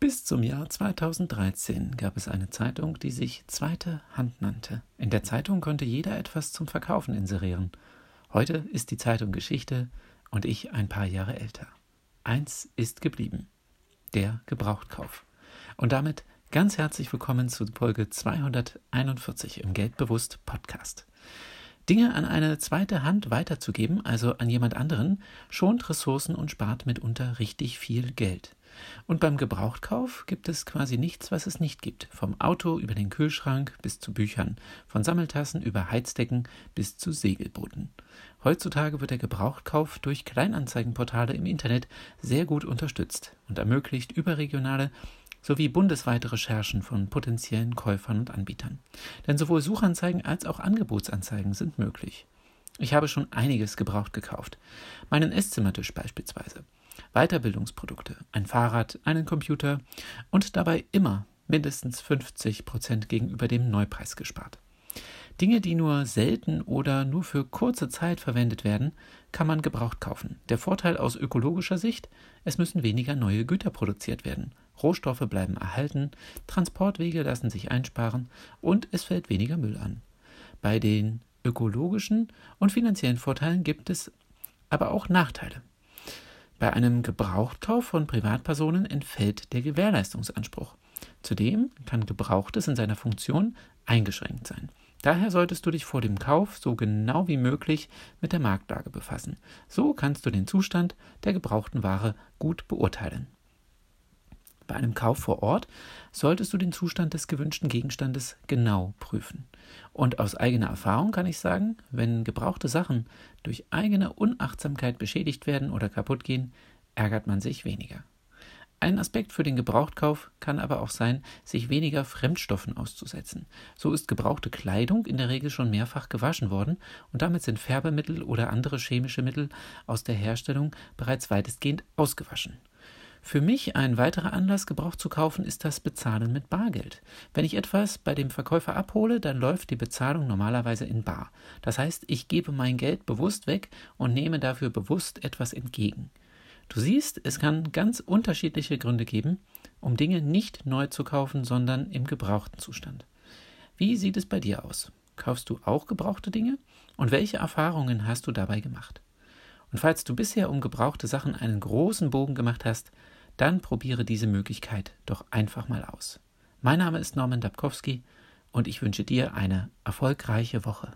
Bis zum Jahr 2013 gab es eine Zeitung, die sich Zweite Hand nannte. In der Zeitung konnte jeder etwas zum Verkaufen inserieren. Heute ist die Zeitung Geschichte und ich ein paar Jahre älter. Eins ist geblieben. Der Gebrauchtkauf. Und damit ganz herzlich willkommen zu Folge 241 im Geldbewusst Podcast. Dinge an eine zweite Hand weiterzugeben, also an jemand anderen, schont Ressourcen und spart mitunter richtig viel Geld. Und beim Gebrauchtkauf gibt es quasi nichts, was es nicht gibt. Vom Auto über den Kühlschrank bis zu Büchern, von Sammeltassen über Heizdecken bis zu Segelbooten. Heutzutage wird der Gebrauchtkauf durch Kleinanzeigenportale im Internet sehr gut unterstützt und ermöglicht überregionale sowie bundesweite Recherchen von potenziellen Käufern und Anbietern. Denn sowohl Suchanzeigen als auch Angebotsanzeigen sind möglich. Ich habe schon einiges gebraucht gekauft. Meinen Esszimmertisch beispielsweise. Weiterbildungsprodukte, ein Fahrrad, einen Computer und dabei immer mindestens 50 Prozent gegenüber dem Neupreis gespart. Dinge, die nur selten oder nur für kurze Zeit verwendet werden, kann man gebraucht kaufen. Der Vorteil aus ökologischer Sicht, es müssen weniger neue Güter produziert werden. Rohstoffe bleiben erhalten, Transportwege lassen sich einsparen und es fällt weniger Müll an. Bei den ökologischen und finanziellen Vorteilen gibt es aber auch Nachteile. Bei einem Gebrauchtkauf von Privatpersonen entfällt der Gewährleistungsanspruch. Zudem kann Gebrauchtes in seiner Funktion eingeschränkt sein. Daher solltest du dich vor dem Kauf so genau wie möglich mit der Marktlage befassen. So kannst du den Zustand der gebrauchten Ware gut beurteilen. Bei einem Kauf vor Ort solltest du den Zustand des gewünschten Gegenstandes genau prüfen. Und aus eigener Erfahrung kann ich sagen, wenn gebrauchte Sachen durch eigene Unachtsamkeit beschädigt werden oder kaputt gehen, ärgert man sich weniger. Ein Aspekt für den Gebrauchtkauf kann aber auch sein, sich weniger Fremdstoffen auszusetzen. So ist gebrauchte Kleidung in der Regel schon mehrfach gewaschen worden und damit sind Färbemittel oder andere chemische Mittel aus der Herstellung bereits weitestgehend ausgewaschen. Für mich ein weiterer Anlass, Gebrauch zu kaufen, ist das Bezahlen mit Bargeld. Wenn ich etwas bei dem Verkäufer abhole, dann läuft die Bezahlung normalerweise in Bar. Das heißt, ich gebe mein Geld bewusst weg und nehme dafür bewusst etwas entgegen. Du siehst, es kann ganz unterschiedliche Gründe geben, um Dinge nicht neu zu kaufen, sondern im gebrauchten Zustand. Wie sieht es bei dir aus? Kaufst du auch gebrauchte Dinge? Und welche Erfahrungen hast du dabei gemacht? Und falls du bisher um gebrauchte Sachen einen großen Bogen gemacht hast, dann probiere diese Möglichkeit doch einfach mal aus. Mein Name ist Norman Dabkowski und ich wünsche dir eine erfolgreiche Woche.